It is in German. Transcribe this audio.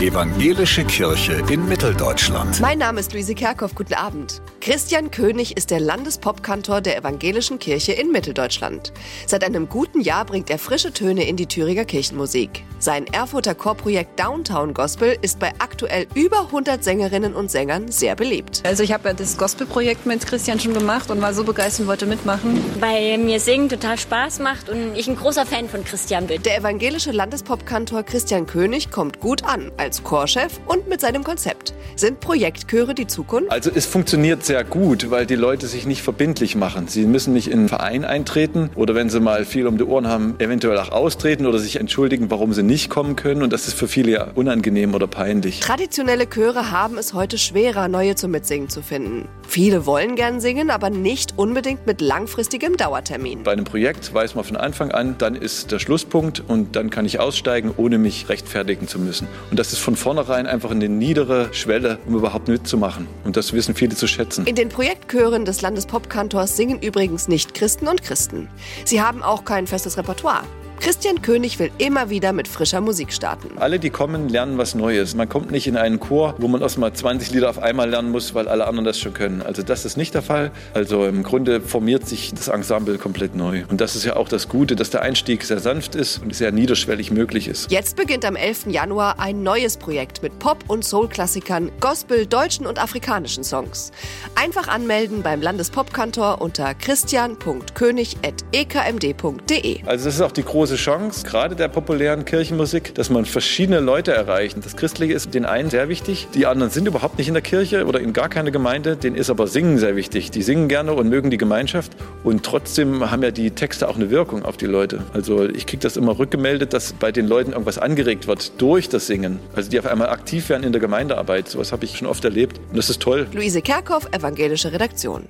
Evangelische Kirche in Mitteldeutschland. Mein Name ist Luise Kerkhoff. Guten Abend. Christian König ist der Landespopkantor der Evangelischen Kirche in Mitteldeutschland. Seit einem guten Jahr bringt er frische Töne in die Thüringer Kirchenmusik. Sein Erfurter Chorprojekt Downtown Gospel ist bei aktuell über 100 Sängerinnen und Sängern sehr beliebt. Also ich habe ja das Gospelprojekt mit Christian schon gemacht und war so begeistert und wollte mitmachen. Weil mir Singen total Spaß macht und ich ein großer Fan von Christian bin. Der evangelische Landespopkantor Christian König kommt gut an als Chorchef und mit seinem Konzept. Sind Projektchöre die Zukunft? Also es funktioniert sehr gut, weil die Leute sich nicht verbindlich machen. Sie müssen nicht in einen Verein eintreten oder wenn sie mal viel um die Ohren haben, eventuell auch austreten oder sich entschuldigen, warum sie nicht kommen können. Und das ist für viele ja unangenehm oder peinlich. Traditionelle Chöre haben es heute schwerer, neue zum Mitsingen zu finden. Viele wollen gern singen, aber nicht unbedingt mit langfristigem Dauertermin. Bei einem Projekt weiß man von Anfang an, dann ist der Schlusspunkt und dann kann ich aussteigen, ohne mich rechtfertigen zu müssen. Und das ist von vornherein einfach eine niedere Schwelle, um überhaupt mitzumachen. Und das wissen viele zu schätzen. In den Projektchören des Landespopkantors singen übrigens nicht Christen und Christen. Sie haben auch kein festes Repertoire. Christian König will immer wieder mit frischer Musik starten. Alle, die kommen, lernen was Neues. Man kommt nicht in einen Chor, wo man erstmal 20 Lieder auf einmal lernen muss, weil alle anderen das schon können. Also das ist nicht der Fall. Also im Grunde formiert sich das Ensemble komplett neu. Und das ist ja auch das Gute, dass der Einstieg sehr sanft ist und sehr niederschwellig möglich ist. Jetzt beginnt am 11. Januar ein neues Projekt mit Pop- und Soul-Klassikern, Gospel, deutschen und afrikanischen Songs. Einfach anmelden beim Landespopkantor unter christian.könig.ekmd.de. Also das ist auch die große große Chance, gerade der populären Kirchenmusik, dass man verschiedene Leute erreicht. Das Christliche ist den einen sehr wichtig, die anderen sind überhaupt nicht in der Kirche oder in gar keine Gemeinde, denen ist aber Singen sehr wichtig. Die singen gerne und mögen die Gemeinschaft und trotzdem haben ja die Texte auch eine Wirkung auf die Leute. Also ich kriege das immer rückgemeldet, dass bei den Leuten irgendwas angeregt wird durch das Singen. Also die auf einmal aktiv werden in der Gemeindearbeit. Sowas habe ich schon oft erlebt und das ist toll. Luise Kerkhoff, Evangelische Redaktion.